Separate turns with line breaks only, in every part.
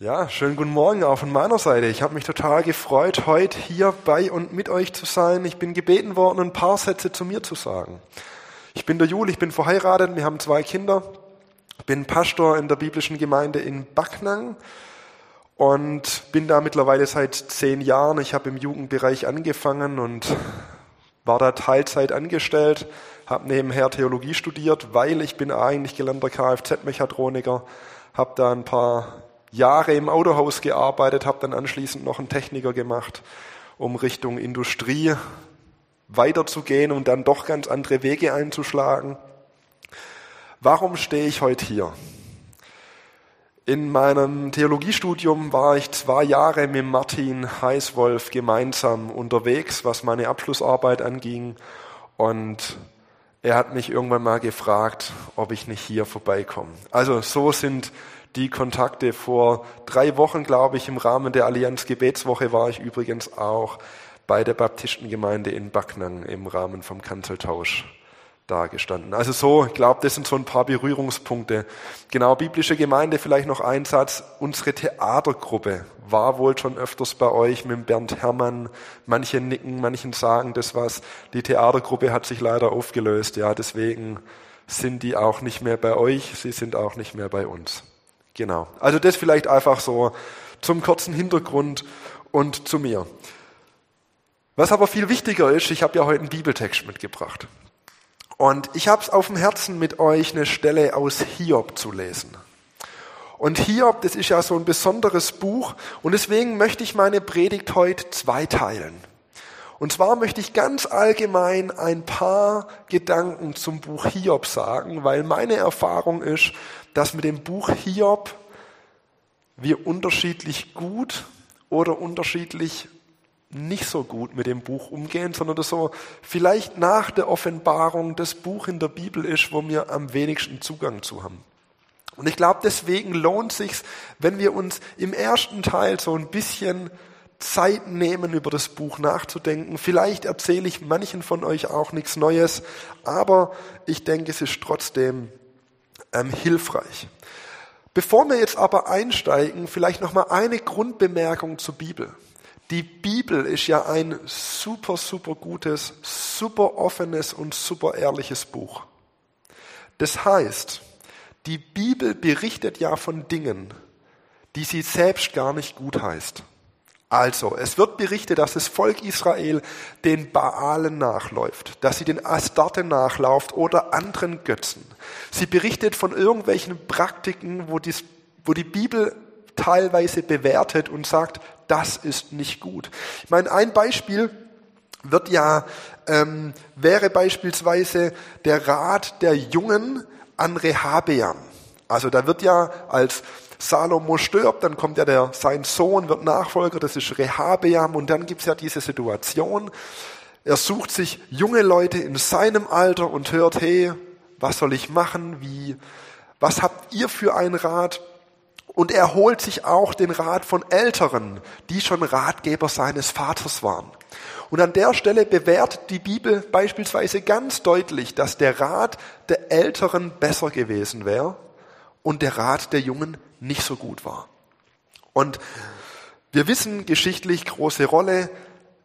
Ja, schönen guten Morgen auch von meiner Seite. Ich habe mich total gefreut, heute hier bei und mit euch zu sein. Ich bin gebeten worden, ein paar Sätze zu mir zu sagen. Ich bin der Jul, ich bin verheiratet, wir haben zwei Kinder, bin Pastor in der biblischen Gemeinde in Backnang und bin da mittlerweile seit zehn Jahren. Ich habe im Jugendbereich angefangen und war da Teilzeit angestellt, habe nebenher Theologie studiert, weil ich bin eigentlich gelernter Kfz-Mechatroniker, habe da ein paar Jahre im Autohaus gearbeitet, habe dann anschließend noch einen Techniker gemacht, um Richtung Industrie weiterzugehen und dann doch ganz andere Wege einzuschlagen. Warum stehe ich heute hier? In meinem Theologiestudium war ich zwei Jahre mit Martin Heißwolf gemeinsam unterwegs, was meine Abschlussarbeit anging. Und er hat mich irgendwann mal gefragt, ob ich nicht hier vorbeikomme. Also so sind die Kontakte. Vor drei Wochen, glaube ich, im Rahmen der Allianz Gebetswoche war ich übrigens auch bei der Baptistengemeinde in Backnang im Rahmen vom Kanzeltausch dargestanden. Also so, ich glaube, das sind so ein paar Berührungspunkte. Genau, biblische Gemeinde, vielleicht noch ein Satz. Unsere Theatergruppe war wohl schon öfters bei euch mit Bernd Herrmann. Manche nicken, manchen sagen das was. Die Theatergruppe hat sich leider aufgelöst. Ja, deswegen sind die auch nicht mehr bei euch. Sie sind auch nicht mehr bei uns. Genau. Also das vielleicht einfach so zum kurzen Hintergrund und zu mir. Was aber viel wichtiger ist, ich habe ja heute einen Bibeltext mitgebracht. Und ich habe es auf dem Herzen, mit euch eine Stelle aus Hiob zu lesen. Und Hiob, das ist ja so ein besonderes Buch und deswegen möchte ich meine Predigt heute zweiteilen. Und zwar möchte ich ganz allgemein ein paar Gedanken zum Buch Hiob sagen, weil meine Erfahrung ist, dass mit dem Buch Hiob wir unterschiedlich gut oder unterschiedlich nicht so gut mit dem Buch umgehen, sondern das so vielleicht nach der Offenbarung das Buch in der Bibel ist, wo wir am wenigsten Zugang zu haben. Und ich glaube, deswegen lohnt sich's, wenn wir uns im ersten Teil so ein bisschen Zeit nehmen, über das Buch nachzudenken. Vielleicht erzähle ich manchen von euch auch nichts Neues, aber ich denke, es ist trotzdem ähm, hilfreich. Bevor wir jetzt aber einsteigen, vielleicht noch mal eine Grundbemerkung zur Bibel. Die Bibel ist ja ein super, super gutes, super offenes und super ehrliches Buch. Das heißt, die Bibel berichtet ja von Dingen, die sie selbst gar nicht gut heißt. Also, es wird berichtet, dass das Volk Israel den Baalen nachläuft, dass sie den Astarte nachlauft oder anderen Götzen. Sie berichtet von irgendwelchen Praktiken, wo, dies, wo die Bibel teilweise bewertet und sagt, das ist nicht gut. Ich meine, ein Beispiel wird ja, ähm, wäre beispielsweise der Rat der Jungen an Rehabeam. Also da wird ja als Salomo stirbt, dann kommt ja der, sein Sohn wird Nachfolger, das ist Rehabeam und dann gibt's ja diese Situation, er sucht sich junge Leute in seinem Alter und hört, hey, was soll ich machen, wie, was habt ihr für einen Rat? Und er holt sich auch den Rat von Älteren, die schon Ratgeber seines Vaters waren. Und an der Stelle bewertet die Bibel beispielsweise ganz deutlich, dass der Rat der Älteren besser gewesen wäre und der Rat der Jungen nicht so gut war. Und wir wissen geschichtlich große Rolle.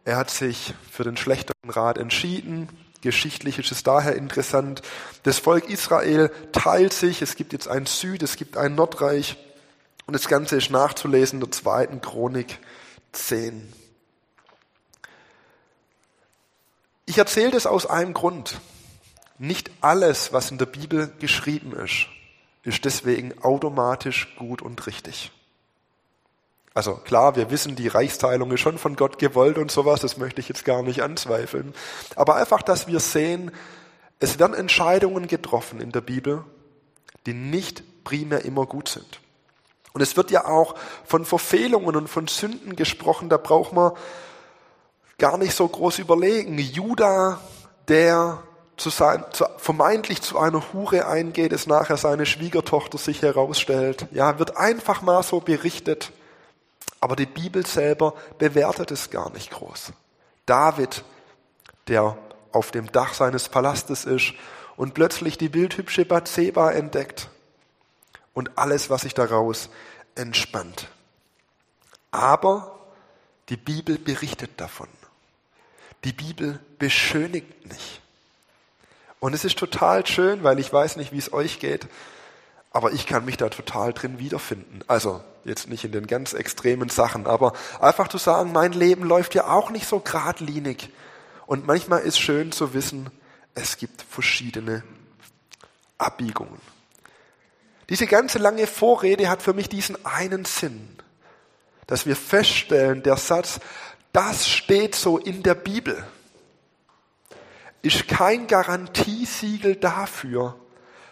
Er hat sich für den schlechteren Rat entschieden. Geschichtlich ist es daher interessant. Das Volk Israel teilt sich. Es gibt jetzt ein Süd, es gibt ein Nordreich. Und das Ganze ist nachzulesen in der zweiten Chronik 10. Ich erzähle das aus einem Grund. Nicht alles, was in der Bibel geschrieben ist, ist deswegen automatisch gut und richtig. Also klar, wir wissen, die Reichsteilung ist schon von Gott gewollt und sowas, das möchte ich jetzt gar nicht anzweifeln. Aber einfach, dass wir sehen, es werden Entscheidungen getroffen in der Bibel, die nicht primär immer gut sind. Und es wird ja auch von Verfehlungen und von Sünden gesprochen, da braucht man gar nicht so groß überlegen. Judah, der zu sein, zu, vermeintlich zu einer Hure eingeht, es nachher seine Schwiegertochter sich herausstellt. Ja, wird einfach mal so berichtet. Aber die Bibel selber bewertet es gar nicht groß. David, der auf dem Dach seines Palastes ist und plötzlich die bildhübsche Bathseba entdeckt und alles, was sich daraus entspannt. Aber die Bibel berichtet davon. Die Bibel beschönigt nicht. Und es ist total schön, weil ich weiß nicht, wie es euch geht, aber ich kann mich da total drin wiederfinden. Also jetzt nicht in den ganz extremen Sachen, aber einfach zu sagen, mein Leben läuft ja auch nicht so geradlinig. Und manchmal ist schön zu wissen, es gibt verschiedene Abbiegungen. Diese ganze lange Vorrede hat für mich diesen einen Sinn, dass wir feststellen, der Satz, das steht so in der Bibel, ist kein Garantiesiegel dafür,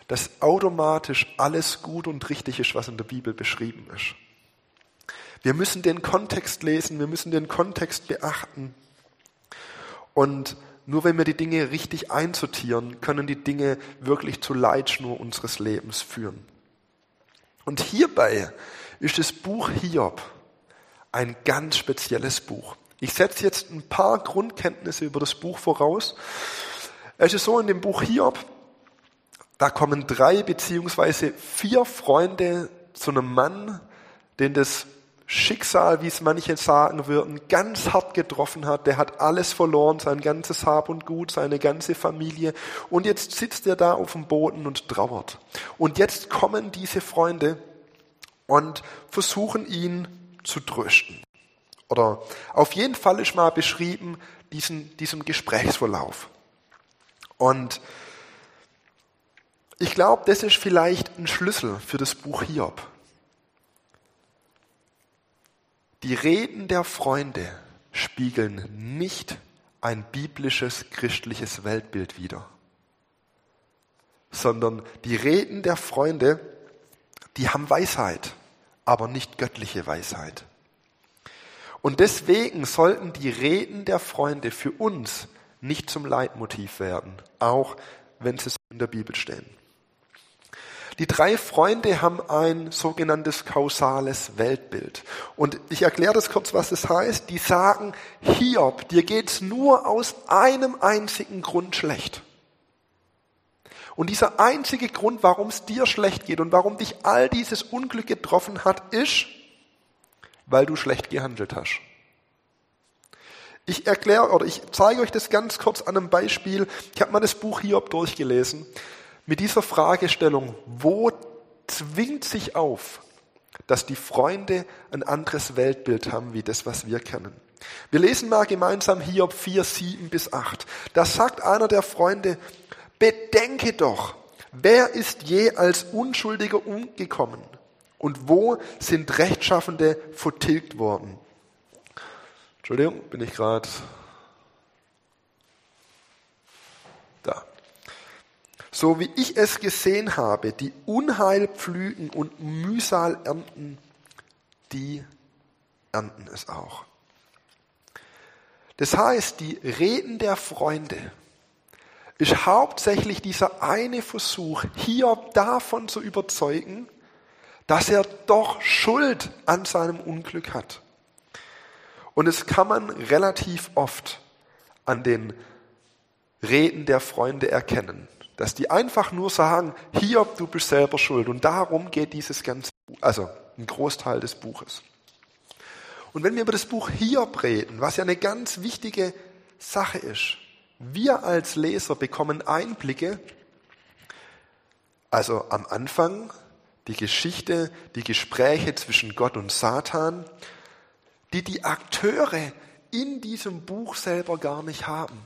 dass automatisch alles gut und richtig ist, was in der Bibel beschrieben ist. Wir müssen den Kontext lesen, wir müssen den Kontext beachten. Und nur wenn wir die Dinge richtig einsortieren, können die Dinge wirklich zur Leitschnur unseres Lebens führen. Und hierbei ist das Buch Hiob ein ganz spezielles Buch. Ich setze jetzt ein paar Grundkenntnisse über das Buch voraus. Es ist so in dem Buch Hiob, da kommen drei beziehungsweise vier Freunde zu einem Mann, den das Schicksal, wie es manche sagen würden, ganz hart getroffen hat. Der hat alles verloren, sein ganzes Hab und Gut, seine ganze Familie. Und jetzt sitzt er da auf dem Boden und trauert. Und jetzt kommen diese Freunde und versuchen ihn zu trösten. Oder auf jeden Fall ist mal beschrieben diesen, diesen Gesprächsverlauf. Und ich glaube, das ist vielleicht ein Schlüssel für das Buch Hiob. Die Reden der Freunde spiegeln nicht ein biblisches christliches Weltbild wider, sondern die Reden der Freunde, die haben Weisheit, aber nicht göttliche Weisheit. Und deswegen sollten die Reden der Freunde für uns nicht zum Leitmotiv werden, auch wenn sie in der Bibel stehen. Die drei Freunde haben ein sogenanntes kausales Weltbild. Und ich erkläre das kurz, was das heißt. Die sagen, Hiob, dir geht's nur aus einem einzigen Grund schlecht. Und dieser einzige Grund, warum es dir schlecht geht und warum dich all dieses Unglück getroffen hat, ist, weil du schlecht gehandelt hast. Ich erkläre oder ich zeige euch das ganz kurz an einem Beispiel. Ich habe mal das Buch Hiob durchgelesen mit dieser Fragestellung, wo zwingt sich auf, dass die Freunde ein anderes Weltbild haben wie das, was wir kennen. Wir lesen mal gemeinsam Hiob 4, 7 bis 8. Da sagt einer der Freunde, bedenke doch, wer ist je als Unschuldiger umgekommen und wo sind Rechtschaffende vertilgt worden? Entschuldigung, bin ich gerade da so wie ich es gesehen habe, die Unheil pflügen und Mühsal ernten, die ernten es auch. Das heißt, die Reden der Freunde ist hauptsächlich dieser eine Versuch, hier davon zu überzeugen, dass er doch Schuld an seinem Unglück hat. Und es kann man relativ oft an den Reden der Freunde erkennen dass die einfach nur sagen, hier, du bist selber schuld. Und darum geht dieses ganze, also ein Großteil des Buches. Und wenn wir über das Buch Hiob reden, was ja eine ganz wichtige Sache ist, wir als Leser bekommen Einblicke, also am Anfang die Geschichte, die Gespräche zwischen Gott und Satan, die die Akteure in diesem Buch selber gar nicht haben.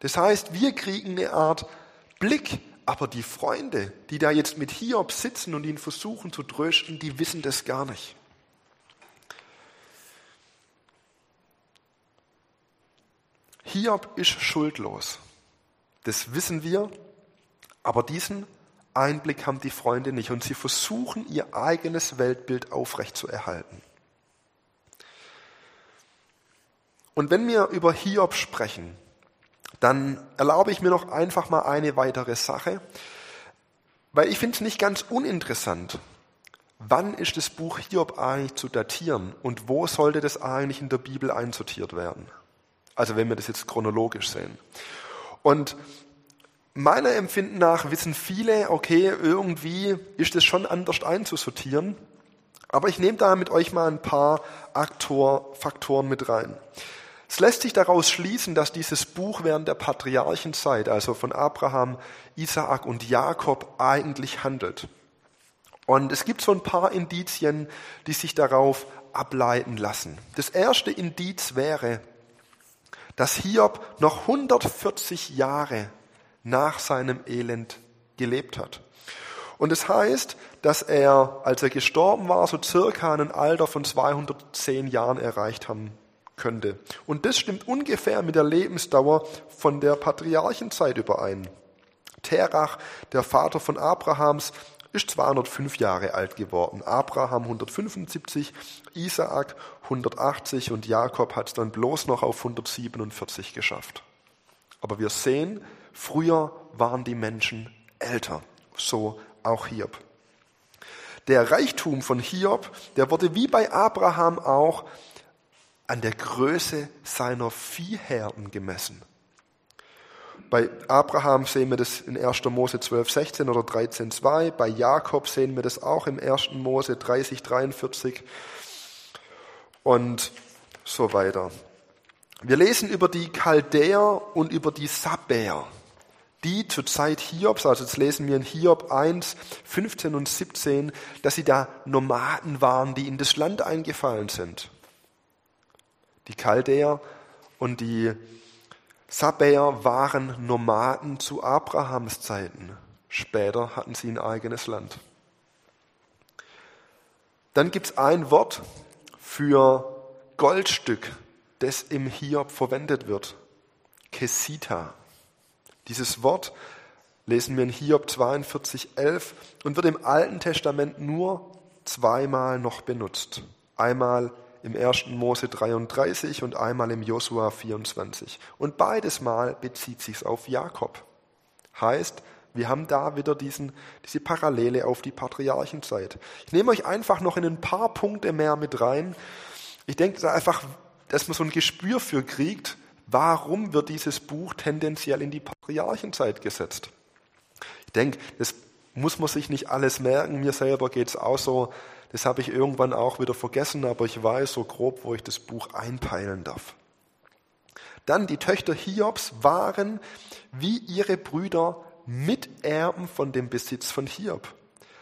Das heißt, wir kriegen eine Art Blick. Aber die Freunde, die da jetzt mit Hiob sitzen und ihn versuchen zu trösten, die wissen das gar nicht. Hiob ist schuldlos. Das wissen wir. Aber diesen Einblick haben die Freunde nicht und sie versuchen ihr eigenes Weltbild aufrechtzuerhalten. Und wenn wir über Hiob sprechen, dann erlaube ich mir noch einfach mal eine weitere Sache, weil ich finde es nicht ganz uninteressant. Wann ist das Buch Hiob eigentlich zu datieren und wo sollte das eigentlich in der Bibel einsortiert werden? Also wenn wir das jetzt chronologisch sehen. Und meiner Empfinden nach wissen viele, okay, irgendwie ist es schon anders einzusortieren, Aber ich nehme da mit euch mal ein paar Aktor, Faktoren mit rein. Es lässt sich daraus schließen, dass dieses Buch während der Patriarchenzeit, also von Abraham, Isaak und Jakob, eigentlich handelt. Und es gibt so ein paar Indizien, die sich darauf ableiten lassen. Das erste Indiz wäre, dass Hiob noch 140 Jahre nach seinem Elend gelebt hat. Und es das heißt, dass er, als er gestorben war, so circa ein Alter von 210 Jahren erreicht haben könnte. Und das stimmt ungefähr mit der Lebensdauer von der Patriarchenzeit überein. Terach, der Vater von Abrahams, ist 205 Jahre alt geworden. Abraham 175, Isaak 180 und Jakob hat es dann bloß noch auf 147 geschafft. Aber wir sehen, früher waren die Menschen älter. So auch Hiob. Der Reichtum von Hiob, der wurde wie bei Abraham auch an der Größe seiner Viehherden gemessen. Bei Abraham sehen wir das in 1. Mose 12, 16 oder 13, 2. Bei Jakob sehen wir das auch im 1. Mose 30, 43 und so weiter. Wir lesen über die Chaldäer und über die Sabäer, die zur Zeit Hiobs, also jetzt lesen wir in Hiob 1, 15 und 17, dass sie da Nomaden waren, die in das Land eingefallen sind. Die Chaldäer und die Sabäer waren Nomaden zu Abrahams Zeiten. Später hatten sie ein eigenes Land. Dann gibt es ein Wort für Goldstück, das im Hiob verwendet wird. Kesita. Dieses Wort lesen wir in Hiob 42, 11 und wird im Alten Testament nur zweimal noch benutzt. Einmal im 1. Mose 33 und einmal im Josua 24. Und beides Mal bezieht sich auf Jakob. Heißt, wir haben da wieder diesen, diese Parallele auf die Patriarchenzeit. Ich nehme euch einfach noch in ein paar Punkte mehr mit rein. Ich denke einfach, dass man so ein Gespür für kriegt, warum wird dieses Buch tendenziell in die Patriarchenzeit gesetzt. Ich denke, das muss man sich nicht alles merken. Mir selber geht es auch so. Das habe ich irgendwann auch wieder vergessen, aber ich weiß so grob, wo ich das Buch einpeilen darf. Dann die Töchter Hiobs waren wie ihre Brüder Miterben von dem Besitz von Hiob.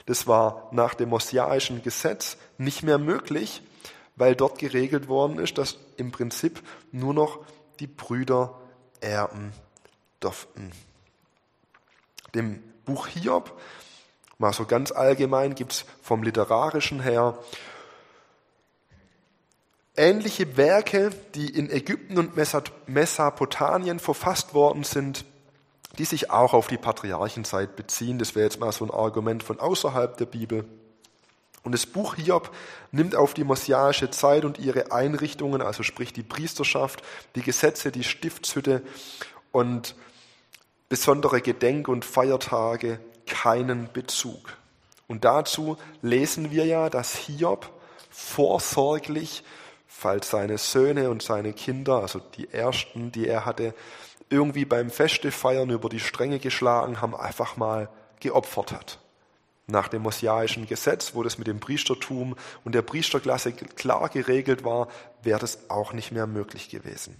Das war nach dem mosiaischen Gesetz nicht mehr möglich, weil dort geregelt worden ist, dass im Prinzip nur noch die Brüder erben durften. Dem Buch Hiob Mal so ganz allgemein gibt es vom literarischen her ähnliche Werke, die in Ägypten und Mesopotamien verfasst worden sind, die sich auch auf die Patriarchenzeit beziehen. Das wäre jetzt mal so ein Argument von außerhalb der Bibel. Und das Buch Hiob nimmt auf die messianische Zeit und ihre Einrichtungen, also sprich die Priesterschaft, die Gesetze, die Stiftshütte und besondere Gedenk- und Feiertage keinen Bezug. Und dazu lesen wir ja, dass Hiob vorsorglich, falls seine Söhne und seine Kinder, also die ersten, die er hatte, irgendwie beim Feste feiern über die Stränge geschlagen haben, einfach mal geopfert hat. Nach dem mosiaischen Gesetz, wo das mit dem Priestertum und der Priesterklasse klar geregelt war, wäre das auch nicht mehr möglich gewesen.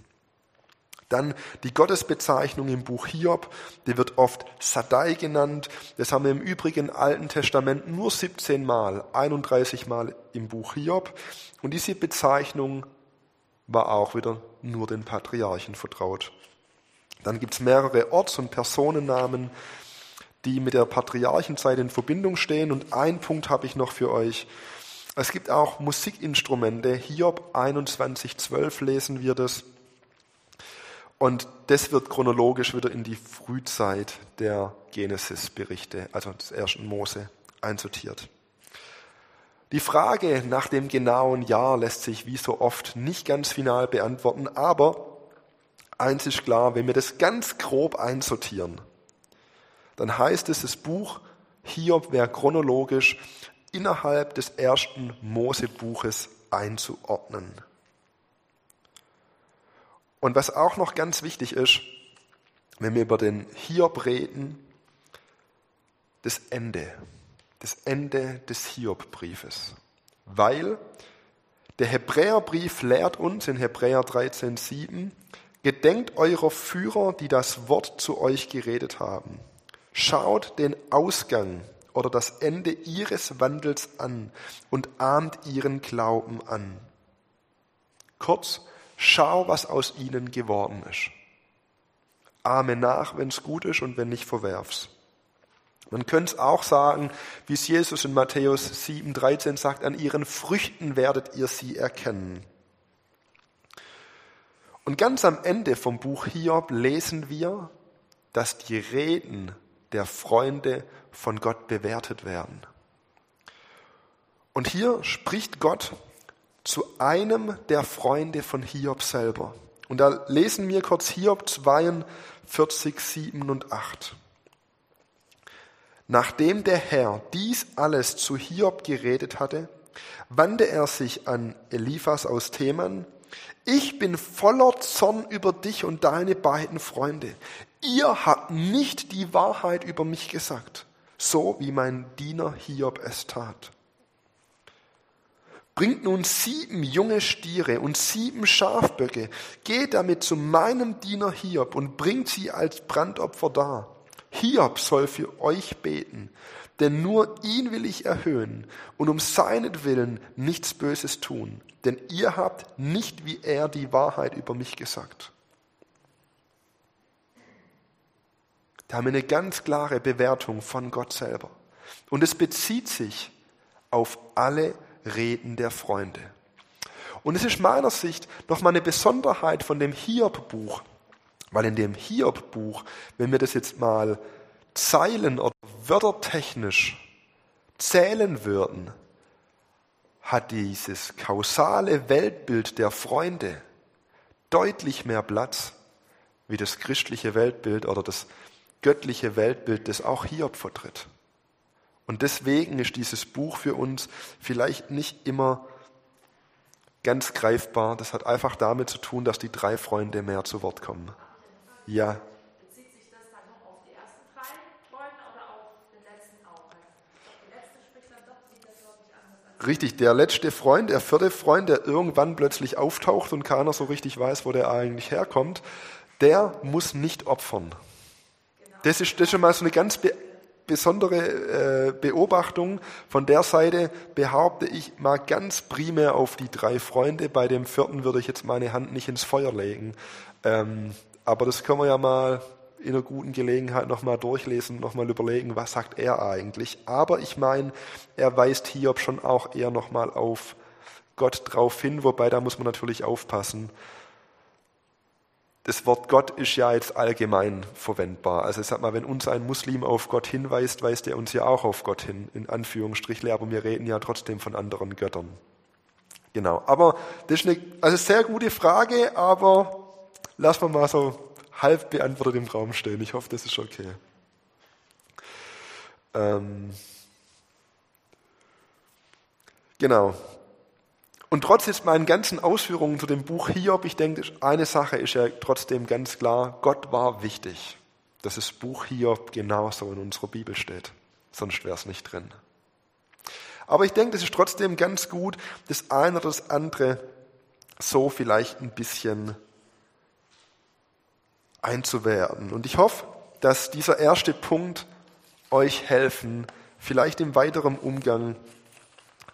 Dann die Gottesbezeichnung im Buch Hiob, die wird oft Sadai genannt. Das haben wir im übrigen Alten Testament nur 17 Mal, 31 Mal im Buch Hiob. Und diese Bezeichnung war auch wieder nur den Patriarchen vertraut. Dann gibt es mehrere Orts- und Personennamen, die mit der Patriarchenzeit in Verbindung stehen. Und ein Punkt habe ich noch für euch. Es gibt auch Musikinstrumente. Hiob 21,12 lesen wir das. Und das wird chronologisch wieder in die Frühzeit der Genesis-Berichte, also des ersten Mose, einsortiert. Die Frage nach dem genauen Jahr lässt sich wie so oft nicht ganz final beantworten, aber eins ist klar, wenn wir das ganz grob einsortieren, dann heißt es, das Buch Hiob wäre chronologisch innerhalb des ersten Mosebuches einzuordnen. Und was auch noch ganz wichtig ist, wenn wir über den Hiob reden, das Ende, das Ende des Hiob-Briefes. Weil der Hebräerbrief lehrt uns in Hebräer 13,7, gedenkt eurer Führer, die das Wort zu euch geredet haben. Schaut den Ausgang oder das Ende ihres Wandels an und ahmt ihren Glauben an. Kurz, schau, was aus ihnen geworden ist. Ahme nach, wenn es gut ist und wenn nicht, verwerf's. Man könnte es auch sagen, wie es Jesus in Matthäus 7,13 sagt, an ihren Früchten werdet ihr sie erkennen. Und ganz am Ende vom Buch Hiob lesen wir, dass die Reden der Freunde von Gott bewertet werden. Und hier spricht Gott zu einem der Freunde von Hiob selber. Und da lesen wir kurz Hiob 42, 7 und 8. Nachdem der Herr dies alles zu Hiob geredet hatte, wandte er sich an Eliphas aus Theman. Ich bin voller Zorn über dich und deine beiden Freunde. Ihr habt nicht die Wahrheit über mich gesagt, so wie mein Diener Hiob es tat. Bringt nun sieben junge Stiere und sieben Schafböcke, geht damit zu meinem Diener Hiob und bringt sie als Brandopfer dar. Hiob soll für euch beten, denn nur ihn will ich erhöhen und um seinetwillen nichts Böses tun, denn ihr habt nicht wie er die Wahrheit über mich gesagt. Da haben wir eine ganz klare Bewertung von Gott selber. Und es bezieht sich auf alle Reden der Freunde. Und es ist meiner Sicht nochmal eine Besonderheit von dem Hiob-Buch, weil in dem Hiob-Buch, wenn wir das jetzt mal Zeilen- oder wörtertechnisch zählen würden, hat dieses kausale Weltbild der Freunde deutlich mehr Platz wie das christliche Weltbild oder das göttliche Weltbild, das auch Hiob vertritt. Und deswegen ist dieses Buch für uns vielleicht nicht immer ganz greifbar. Das hat einfach damit zu tun, dass die drei Freunde mehr zu Wort kommen. Ja. Bezieht sich das dann noch auf die ersten drei Freunde oder auf den letzten auch? Der letzte spricht dann doch, sieht das deutlich anders an. Richtig, der letzte Freund, der vierte Freund, der irgendwann plötzlich auftaucht und keiner so richtig weiß, wo der eigentlich herkommt, der muss nicht opfern. Das, ist, das ist schon mal so eine ganz besondere äh, Beobachtung. Von der Seite behaupte ich mal ganz primär auf die drei Freunde. Bei dem vierten würde ich jetzt meine Hand nicht ins Feuer legen. Ähm, aber das können wir ja mal in einer guten Gelegenheit nochmal durchlesen, nochmal überlegen, was sagt er eigentlich. Aber ich meine, er weist Hiob schon auch eher nochmal auf Gott drauf hin, wobei da muss man natürlich aufpassen. Das Wort Gott ist ja jetzt allgemein verwendbar. Also sag mal, wenn uns ein Muslim auf Gott hinweist, weist er uns ja auch auf Gott hin, in Anführungsstrichle, aber wir reden ja trotzdem von anderen Göttern. Genau. Aber das ist eine also sehr gute Frage, aber lassen wir mal so halb beantwortet im Raum stehen. Ich hoffe, das ist okay. Ähm, genau. Und trotz jetzt meinen ganzen Ausführungen zu dem Buch Hiob, ich denke, eine Sache ist ja trotzdem ganz klar, Gott war wichtig, dass das Buch Hiob genauso in unserer Bibel steht. Sonst wäre es nicht drin. Aber ich denke, das ist trotzdem ganz gut, das eine oder das andere so vielleicht ein bisschen einzuwerten. Und ich hoffe, dass dieser erste Punkt euch helfen, vielleicht im weiteren Umgang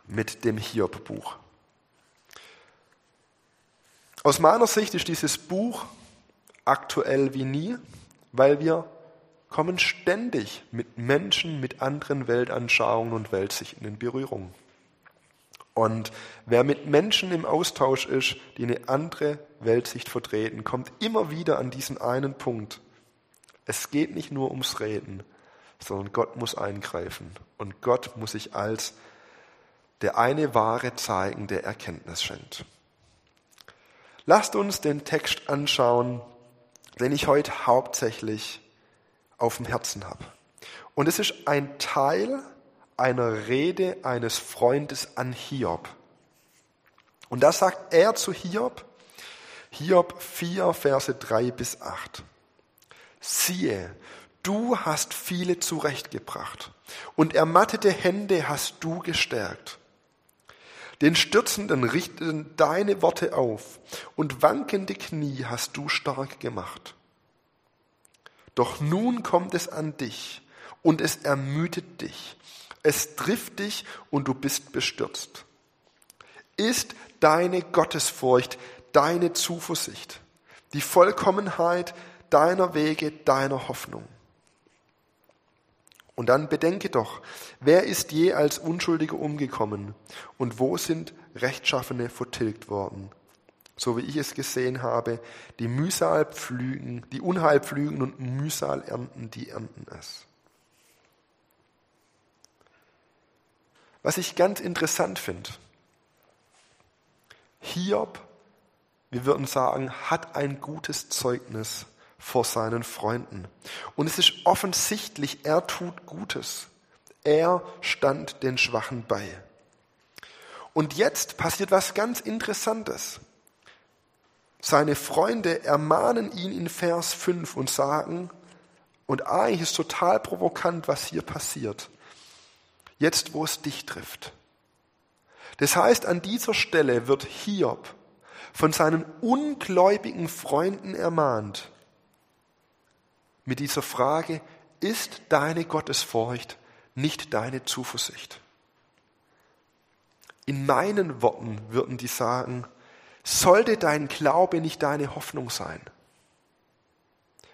mit dem Hiob-Buch. Aus meiner Sicht ist dieses Buch aktuell wie nie, weil wir kommen ständig mit Menschen mit anderen Weltanschauungen und Weltsichten in Berührung. Und wer mit Menschen im Austausch ist, die eine andere Weltsicht vertreten, kommt immer wieder an diesen einen Punkt. Es geht nicht nur ums Reden, sondern Gott muss eingreifen. Und Gott muss sich als der eine Wahre zeigen, der Erkenntnis schenkt. Lasst uns den Text anschauen, den ich heute hauptsächlich auf dem Herzen habe. Und es ist ein Teil einer Rede eines Freundes an Hiob. Und da sagt er zu Hiob, Hiob 4, Verse 3 bis 8. Siehe, du hast viele zurechtgebracht und ermattete Hände hast du gestärkt. Den Stürzenden richteten deine Worte auf und wankende Knie hast du stark gemacht. Doch nun kommt es an dich und es ermüdet dich. Es trifft dich und du bist bestürzt. Ist deine Gottesfurcht deine Zuversicht, die Vollkommenheit deiner Wege, deiner Hoffnung? Und dann bedenke doch, wer ist je als Unschuldiger umgekommen und wo sind Rechtschaffene vertilgt worden? So wie ich es gesehen habe, die Mühsal pflügen, die Unheil pflügen und Mühsal ernten, die ernten es. Was ich ganz interessant finde, Hiob, wir würden sagen, hat ein gutes Zeugnis vor seinen Freunden. Und es ist offensichtlich, er tut Gutes. Er stand den Schwachen bei. Und jetzt passiert was ganz Interessantes. Seine Freunde ermahnen ihn in Vers 5 und sagen, und eigentlich ist total provokant, was hier passiert. Jetzt, wo es dich trifft. Das heißt, an dieser Stelle wird Hiob von seinen ungläubigen Freunden ermahnt, mit dieser Frage, ist deine Gottesfurcht nicht deine Zuversicht? In meinen Worten würden die sagen, sollte dein Glaube nicht deine Hoffnung sein?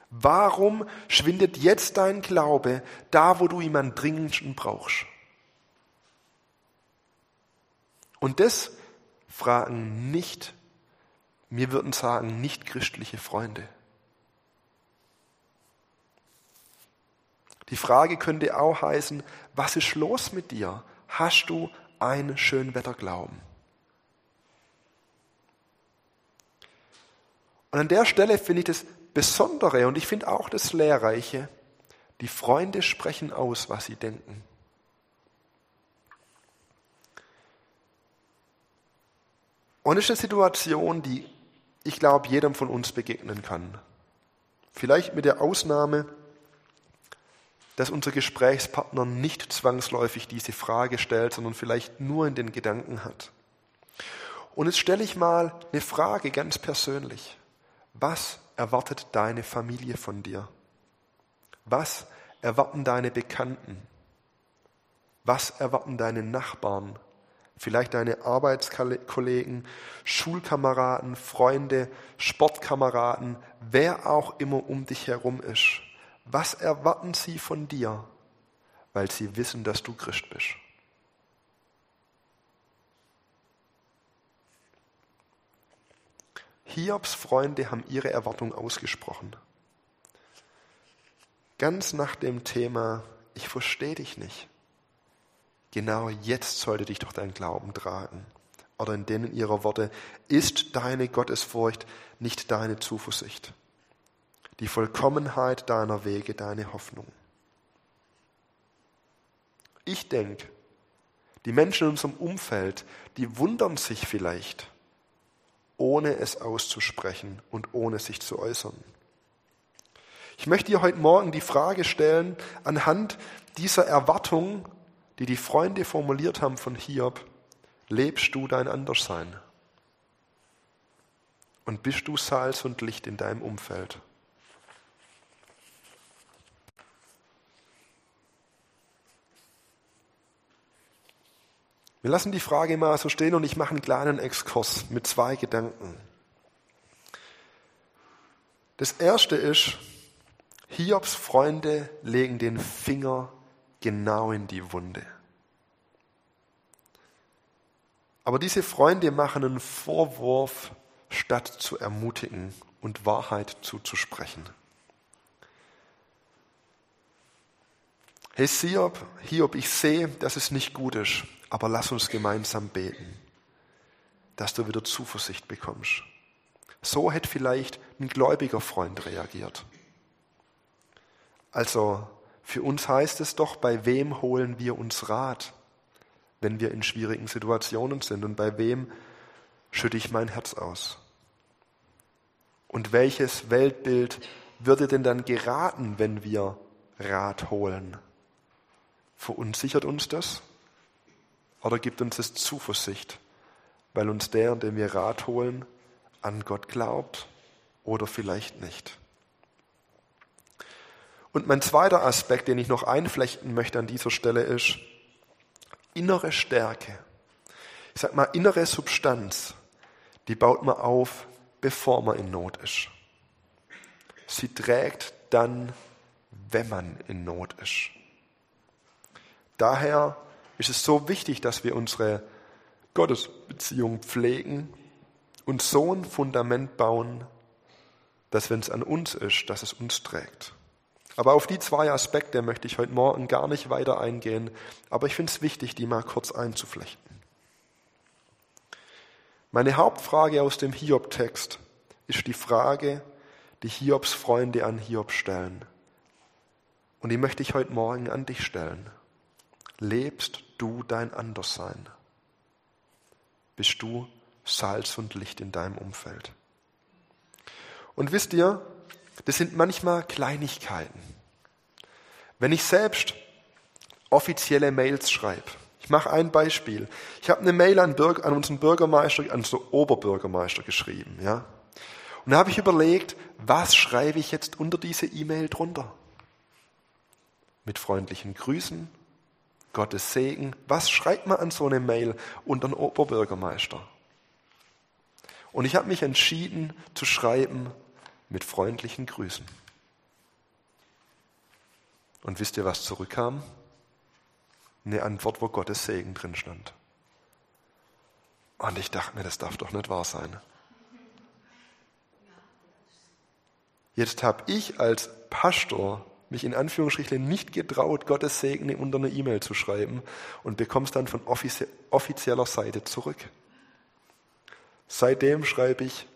Warum schwindet jetzt dein Glaube da, wo du ihn am dringendsten brauchst? Und das fragen nicht, wir würden sagen, nicht christliche Freunde. Die Frage könnte auch heißen, was ist los mit dir? Hast du einen Schönwetterglauben? Und an der Stelle finde ich das Besondere und ich finde auch das Lehrreiche, die Freunde sprechen aus, was sie denken. Und es ist eine Situation, die ich glaube, jedem von uns begegnen kann. Vielleicht mit der Ausnahme, dass unser Gesprächspartner nicht zwangsläufig diese Frage stellt, sondern vielleicht nur in den Gedanken hat. Und jetzt stelle ich mal eine Frage ganz persönlich. Was erwartet deine Familie von dir? Was erwarten deine Bekannten? Was erwarten deine Nachbarn? Vielleicht deine Arbeitskollegen, Schulkameraden, Freunde, Sportkameraden, wer auch immer um dich herum ist. Was erwarten sie von dir, weil sie wissen, dass du Christ bist? Hiobs Freunde haben ihre Erwartung ausgesprochen. Ganz nach dem Thema, ich verstehe dich nicht. Genau jetzt sollte dich doch dein Glauben tragen. Oder in denen ihrer Worte, ist deine Gottesfurcht nicht deine Zuversicht? Die Vollkommenheit deiner Wege, deine Hoffnung. Ich denke, die Menschen in unserem Umfeld, die wundern sich vielleicht, ohne es auszusprechen und ohne sich zu äußern. Ich möchte dir heute Morgen die Frage stellen, anhand dieser Erwartung, die die Freunde formuliert haben von Hiob, lebst du dein Anderssein? Und bist du Salz und Licht in deinem Umfeld? Wir lassen die Frage mal so stehen und ich mache einen kleinen Exkurs mit zwei Gedanken. Das erste ist, Hiobs Freunde legen den Finger genau in die Wunde. Aber diese Freunde machen einen Vorwurf, statt zu ermutigen und Wahrheit zuzusprechen. Hey Hiob, Hiob, ich sehe, dass es nicht gut ist. Aber lass uns gemeinsam beten, dass du wieder Zuversicht bekommst. So hätte vielleicht ein gläubiger Freund reagiert. Also für uns heißt es doch, bei wem holen wir uns Rat, wenn wir in schwierigen Situationen sind und bei wem schütte ich mein Herz aus? Und welches Weltbild würde denn dann geraten, wenn wir Rat holen? Verunsichert uns das? Oder gibt uns das Zuversicht, weil uns der, dem wir Rat holen, an Gott glaubt oder vielleicht nicht. Und mein zweiter Aspekt, den ich noch einflechten möchte an dieser Stelle, ist innere Stärke. Ich sag mal, innere Substanz, die baut man auf, bevor man in Not ist. Sie trägt dann, wenn man in Not ist. Daher ist es so wichtig, dass wir unsere Gottesbeziehung pflegen und so ein Fundament bauen, dass wenn es an uns ist, dass es uns trägt. Aber auf die zwei Aspekte möchte ich heute Morgen gar nicht weiter eingehen, aber ich finde es wichtig, die mal kurz einzuflechten. Meine Hauptfrage aus dem Hiob-Text ist die Frage, die Hiobs Freunde an Hiob stellen. Und die möchte ich heute Morgen an dich stellen. Lebst du dein Anderssein? Bist du Salz und Licht in deinem Umfeld? Und wisst ihr, das sind manchmal Kleinigkeiten. Wenn ich selbst offizielle Mails schreibe, ich mache ein Beispiel. Ich habe eine Mail an, Bürger, an unseren Bürgermeister, an unseren Oberbürgermeister geschrieben, ja. Und da habe ich überlegt, was schreibe ich jetzt unter diese E-Mail drunter? Mit freundlichen Grüßen, Gottes Segen. Was schreibt man an so eine Mail unter den Oberbürgermeister? Und ich habe mich entschieden zu schreiben mit freundlichen Grüßen. Und wisst ihr, was zurückkam? Eine Antwort, wo Gottes Segen drin stand. Und ich dachte mir, das darf doch nicht wahr sein. Jetzt habe ich als Pastor mich in Anführungsstrichen nicht getraut, Gottes Segen unter eine E-Mail zu schreiben und bekomme es dann von offizieller Seite zurück. Seitdem schreibe ich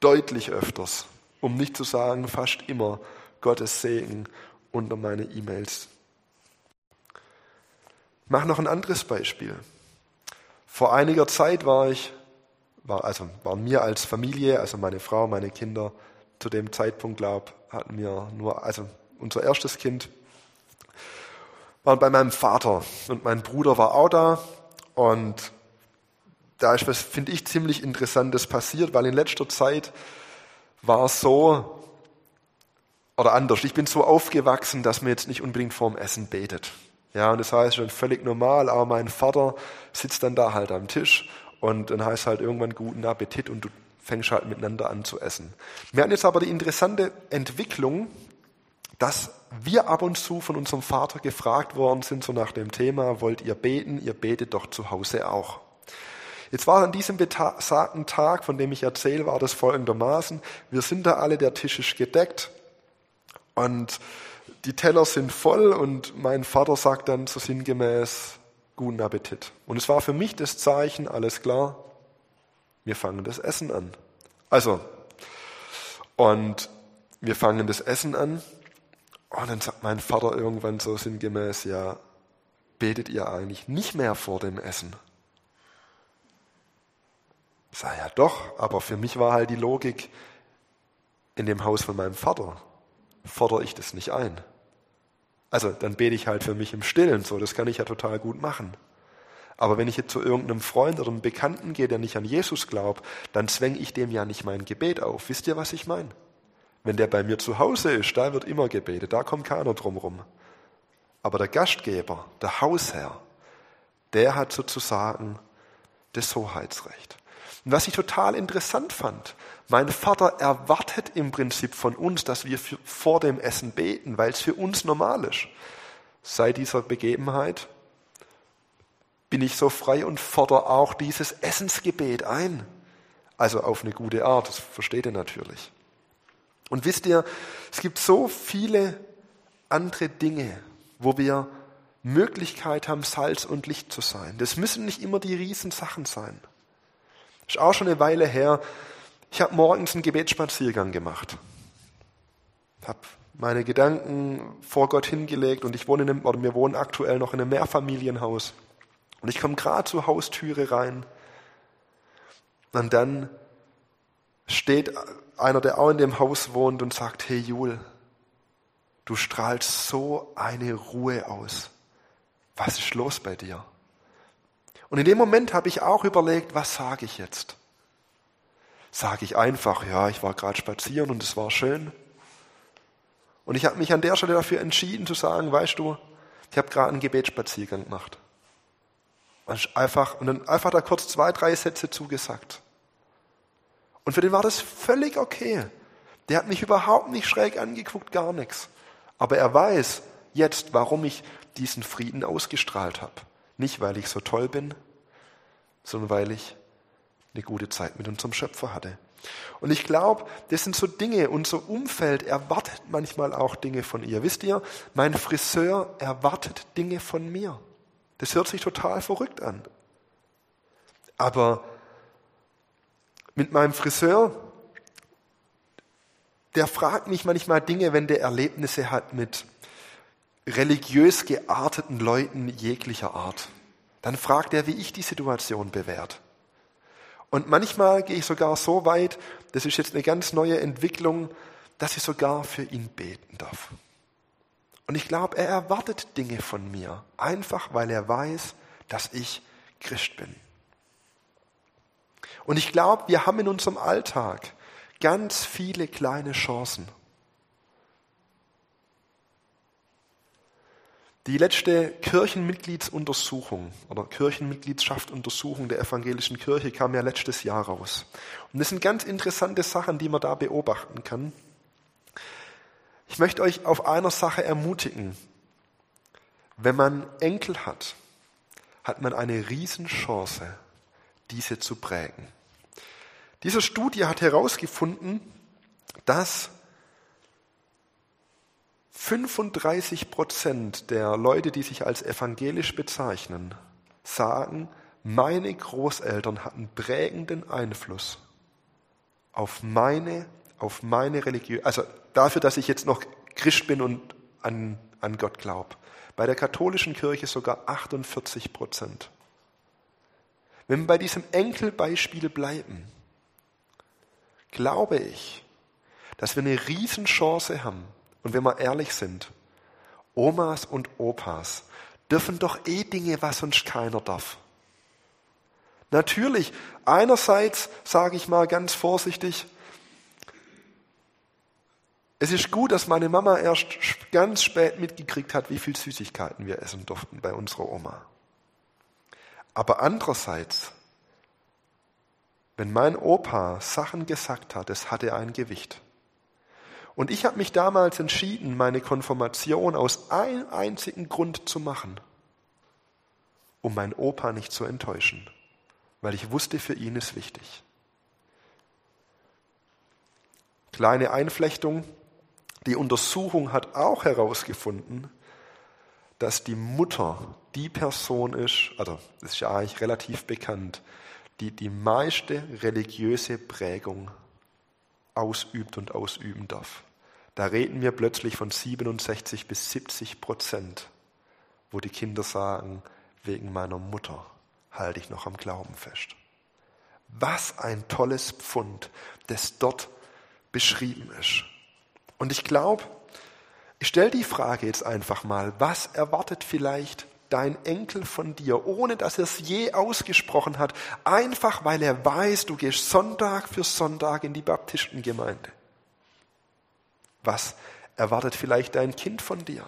deutlich öfters um nicht zu sagen fast immer Gottes Segen unter meine E-Mails. Ich mache noch ein anderes Beispiel. Vor einiger Zeit war ich, war, also waren mir als Familie, also meine Frau, meine Kinder, zu dem Zeitpunkt, glaube hatten wir nur, also unser erstes Kind, waren bei meinem Vater und mein Bruder war auch da und da ist was, finde ich, ziemlich Interessantes passiert, weil in letzter Zeit war so, oder anders, ich bin so aufgewachsen, dass man jetzt nicht unbedingt vorm Essen betet. Ja, und das heißt schon völlig normal, aber mein Vater sitzt dann da halt am Tisch und dann heißt halt irgendwann guten Appetit und du fängst halt miteinander an zu essen. Wir hatten jetzt aber die interessante Entwicklung, dass wir ab und zu von unserem Vater gefragt worden sind, so nach dem Thema, wollt ihr beten? Ihr betet doch zu Hause auch. Jetzt war an diesem besagten Tag, von dem ich erzähle, war das folgendermaßen. Wir sind da alle, der Tisch ist gedeckt und die Teller sind voll und mein Vater sagt dann so sinngemäß, guten Appetit. Und es war für mich das Zeichen, alles klar, wir fangen das Essen an. Also, und wir fangen das Essen an und dann sagt mein Vater irgendwann so sinngemäß, ja, betet ihr eigentlich nicht mehr vor dem Essen? Sage, ja doch, aber für mich war halt die Logik, in dem Haus von meinem Vater fordere ich das nicht ein. Also dann bete ich halt für mich im Stillen, so, das kann ich ja total gut machen. Aber wenn ich jetzt zu irgendeinem Freund oder einem Bekannten gehe, der nicht an Jesus glaubt, dann zwänge ich dem ja nicht mein Gebet auf. Wisst ihr, was ich meine? Wenn der bei mir zu Hause ist, da wird immer gebetet, da kommt keiner drum rum. Aber der Gastgeber, der Hausherr, der hat sozusagen das Hoheitsrecht. Und was ich total interessant fand, mein Vater erwartet im Prinzip von uns, dass wir vor dem Essen beten, weil es für uns normal ist. Seit dieser Begebenheit bin ich so frei und fordere auch dieses Essensgebet ein. Also auf eine gute Art, das versteht ihr natürlich. Und wisst ihr, es gibt so viele andere Dinge, wo wir Möglichkeit haben, Salz und Licht zu sein. Das müssen nicht immer die Riesensachen sein. Ist auch schon eine Weile her. Ich habe morgens einen Gebetsspaziergang gemacht. Habe meine Gedanken vor Gott hingelegt und ich wohne in einem, oder wir wohnen aktuell noch in einem Mehrfamilienhaus. Und ich komme gerade zur Haustüre rein. Und dann steht einer, der auch in dem Haus wohnt und sagt, hey Jul, du strahlst so eine Ruhe aus. Was ist los bei dir? Und in dem Moment habe ich auch überlegt, was sage ich jetzt? Sage ich einfach, ja, ich war gerade spazieren und es war schön. Und ich habe mich an der Stelle dafür entschieden zu sagen, weißt du, ich habe gerade einen Gebetsspaziergang gemacht. Und einfach, und dann einfach da kurz zwei, drei Sätze zugesagt. Und für den war das völlig okay. Der hat mich überhaupt nicht schräg angeguckt, gar nichts. Aber er weiß jetzt, warum ich diesen Frieden ausgestrahlt habe. Nicht, weil ich so toll bin, sondern weil ich eine gute Zeit mit unserem Schöpfer hatte. Und ich glaube, das sind so Dinge, unser Umfeld erwartet manchmal auch Dinge von ihr. Wisst ihr, mein Friseur erwartet Dinge von mir. Das hört sich total verrückt an. Aber mit meinem Friseur, der fragt mich manchmal Dinge, wenn der Erlebnisse hat mit religiös gearteten Leuten jeglicher Art. Dann fragt er, wie ich die Situation bewerte. Und manchmal gehe ich sogar so weit, das ist jetzt eine ganz neue Entwicklung, dass ich sogar für ihn beten darf. Und ich glaube, er erwartet Dinge von mir, einfach weil er weiß, dass ich Christ bin. Und ich glaube, wir haben in unserem Alltag ganz viele kleine Chancen. Die letzte Kirchenmitgliedsuntersuchung oder Kirchenmitgliedschaftsuntersuchung der evangelischen Kirche kam ja letztes Jahr raus. Und das sind ganz interessante Sachen, die man da beobachten kann. Ich möchte euch auf einer Sache ermutigen. Wenn man Enkel hat, hat man eine Riesenchance, diese zu prägen. Diese Studie hat herausgefunden, dass 35 Prozent der Leute, die sich als evangelisch bezeichnen, sagen, meine Großeltern hatten prägenden Einfluss auf meine, auf meine Religion, also dafür, dass ich jetzt noch Christ bin und an, an Gott glaube. Bei der katholischen Kirche sogar 48 Prozent. Wenn wir bei diesem Enkelbeispiel bleiben, glaube ich, dass wir eine Riesenchance haben. Und wenn wir ehrlich sind, Omas und Opas dürfen doch eh Dinge, was sonst keiner darf. Natürlich, einerseits sage ich mal ganz vorsichtig, es ist gut, dass meine Mama erst ganz spät mitgekriegt hat, wie viel Süßigkeiten wir essen durften bei unserer Oma. Aber andererseits, wenn mein Opa Sachen gesagt hat, es hatte ein Gewicht. Und ich habe mich damals entschieden, meine Konfirmation aus einem einzigen Grund zu machen, um meinen Opa nicht zu enttäuschen, weil ich wusste, für ihn ist wichtig. Kleine Einflechtung, die Untersuchung hat auch herausgefunden, dass die Mutter die Person ist, also das ist ja eigentlich relativ bekannt, die die meiste religiöse Prägung ausübt und ausüben darf. Da reden wir plötzlich von 67 bis 70 Prozent, wo die Kinder sagen, wegen meiner Mutter halte ich noch am Glauben fest. Was ein tolles Pfund, das dort beschrieben ist. Und ich glaube, ich stelle die Frage jetzt einfach mal, was erwartet vielleicht dein Enkel von dir, ohne dass er es je ausgesprochen hat, einfach weil er weiß, du gehst Sonntag für Sonntag in die Baptistengemeinde? Was erwartet vielleicht dein Kind von dir?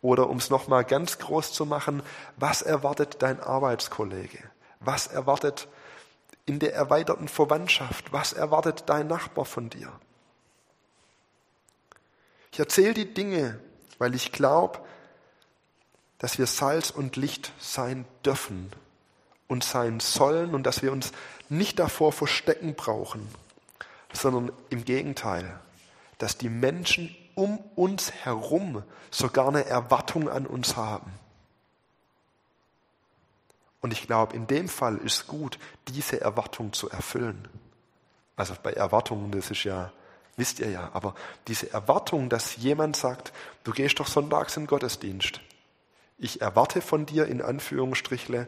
Oder um es nochmal ganz groß zu machen, was erwartet dein Arbeitskollege? Was erwartet in der erweiterten Verwandtschaft? Was erwartet dein Nachbar von dir? Ich erzähle die Dinge, weil ich glaube, dass wir Salz und Licht sein dürfen und sein sollen und dass wir uns nicht davor verstecken brauchen, sondern im Gegenteil, dass die Menschen um uns herum sogar eine Erwartung an uns haben. Und ich glaube, in dem Fall ist gut, diese Erwartung zu erfüllen. Also bei Erwartungen, das ist ja wisst ihr ja. Aber diese Erwartung, dass jemand sagt, du gehst doch sonntags in Gottesdienst. Ich erwarte von dir in Anführungsstrichle,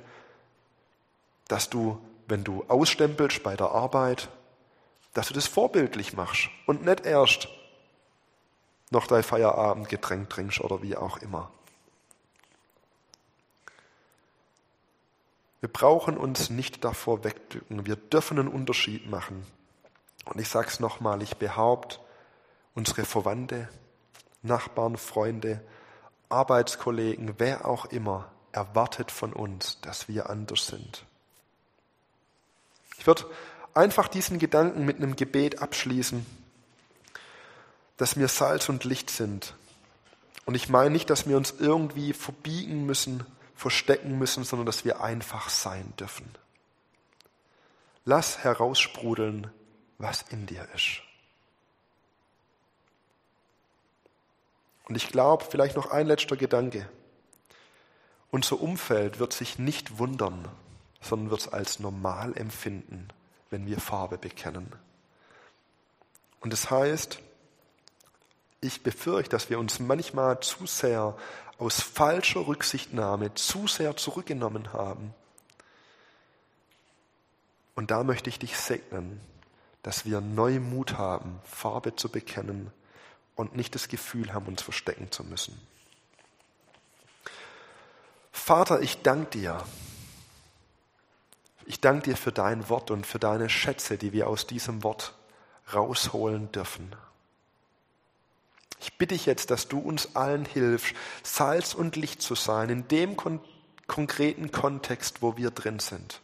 dass du, wenn du ausstempelst bei der Arbeit, dass du das vorbildlich machst und nicht erst noch dein Feierabendgetränk trinkst oder wie auch immer. Wir brauchen uns nicht davor wegdrücken. Wir dürfen einen Unterschied machen. Und ich sage es nochmal, ich behaupte, unsere Verwandte, Nachbarn, Freunde, Arbeitskollegen, wer auch immer, erwartet von uns, dass wir anders sind. Ich würde einfach diesen Gedanken mit einem Gebet abschließen, dass wir Salz und Licht sind. Und ich meine nicht, dass wir uns irgendwie verbiegen müssen, verstecken müssen, sondern dass wir einfach sein dürfen. Lass heraussprudeln, was in dir ist. Und ich glaube, vielleicht noch ein letzter Gedanke. Unser Umfeld wird sich nicht wundern, sondern wird es als normal empfinden, wenn wir Farbe bekennen. Und das heißt, ich befürchte, dass wir uns manchmal zu sehr aus falscher Rücksichtnahme zu sehr zurückgenommen haben. Und da möchte ich dich segnen, dass wir neu Mut haben, Farbe zu bekennen und nicht das Gefühl haben, uns verstecken zu müssen. Vater, ich danke dir. Ich danke dir für dein Wort und für deine Schätze, die wir aus diesem Wort rausholen dürfen. Ich bitte dich jetzt, dass du uns allen hilfst, Salz und Licht zu sein in dem kon konkreten Kontext, wo wir drin sind.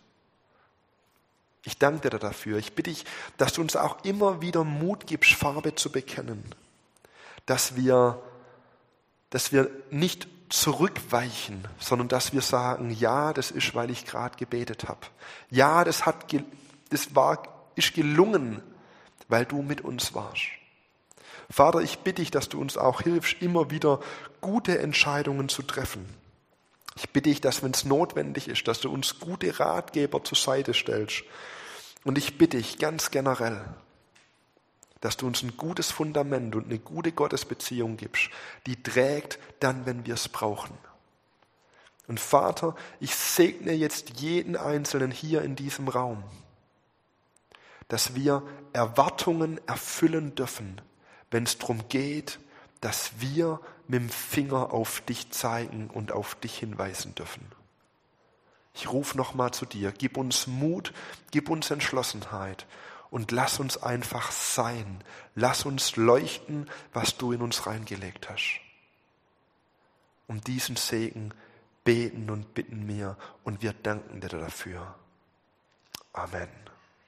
Ich danke dir dafür. Ich bitte dich, dass du uns auch immer wieder Mut gibst, Farbe zu bekennen. Dass wir, dass wir nicht zurückweichen, sondern dass wir sagen, ja, das ist, weil ich gerade gebetet habe. Ja, das hat, das war, ist gelungen, weil du mit uns warst. Vater, ich bitte dich, dass du uns auch hilfst, immer wieder gute Entscheidungen zu treffen. Ich bitte dich, dass wenn es notwendig ist, dass du uns gute Ratgeber zur Seite stellst. Und ich bitte dich ganz generell, dass du uns ein gutes Fundament und eine gute Gottesbeziehung gibst, die trägt dann, wenn wir es brauchen. Und Vater, ich segne jetzt jeden Einzelnen hier in diesem Raum, dass wir Erwartungen erfüllen dürfen, wenn es darum geht, dass wir mit dem Finger auf dich zeigen und auf dich hinweisen dürfen. Ich rufe nochmal zu dir, gib uns Mut, gib uns Entschlossenheit und lass uns einfach sein. Lass uns leuchten, was du in uns reingelegt hast. Um diesen Segen beten und bitten wir und wir danken dir dafür. Amen.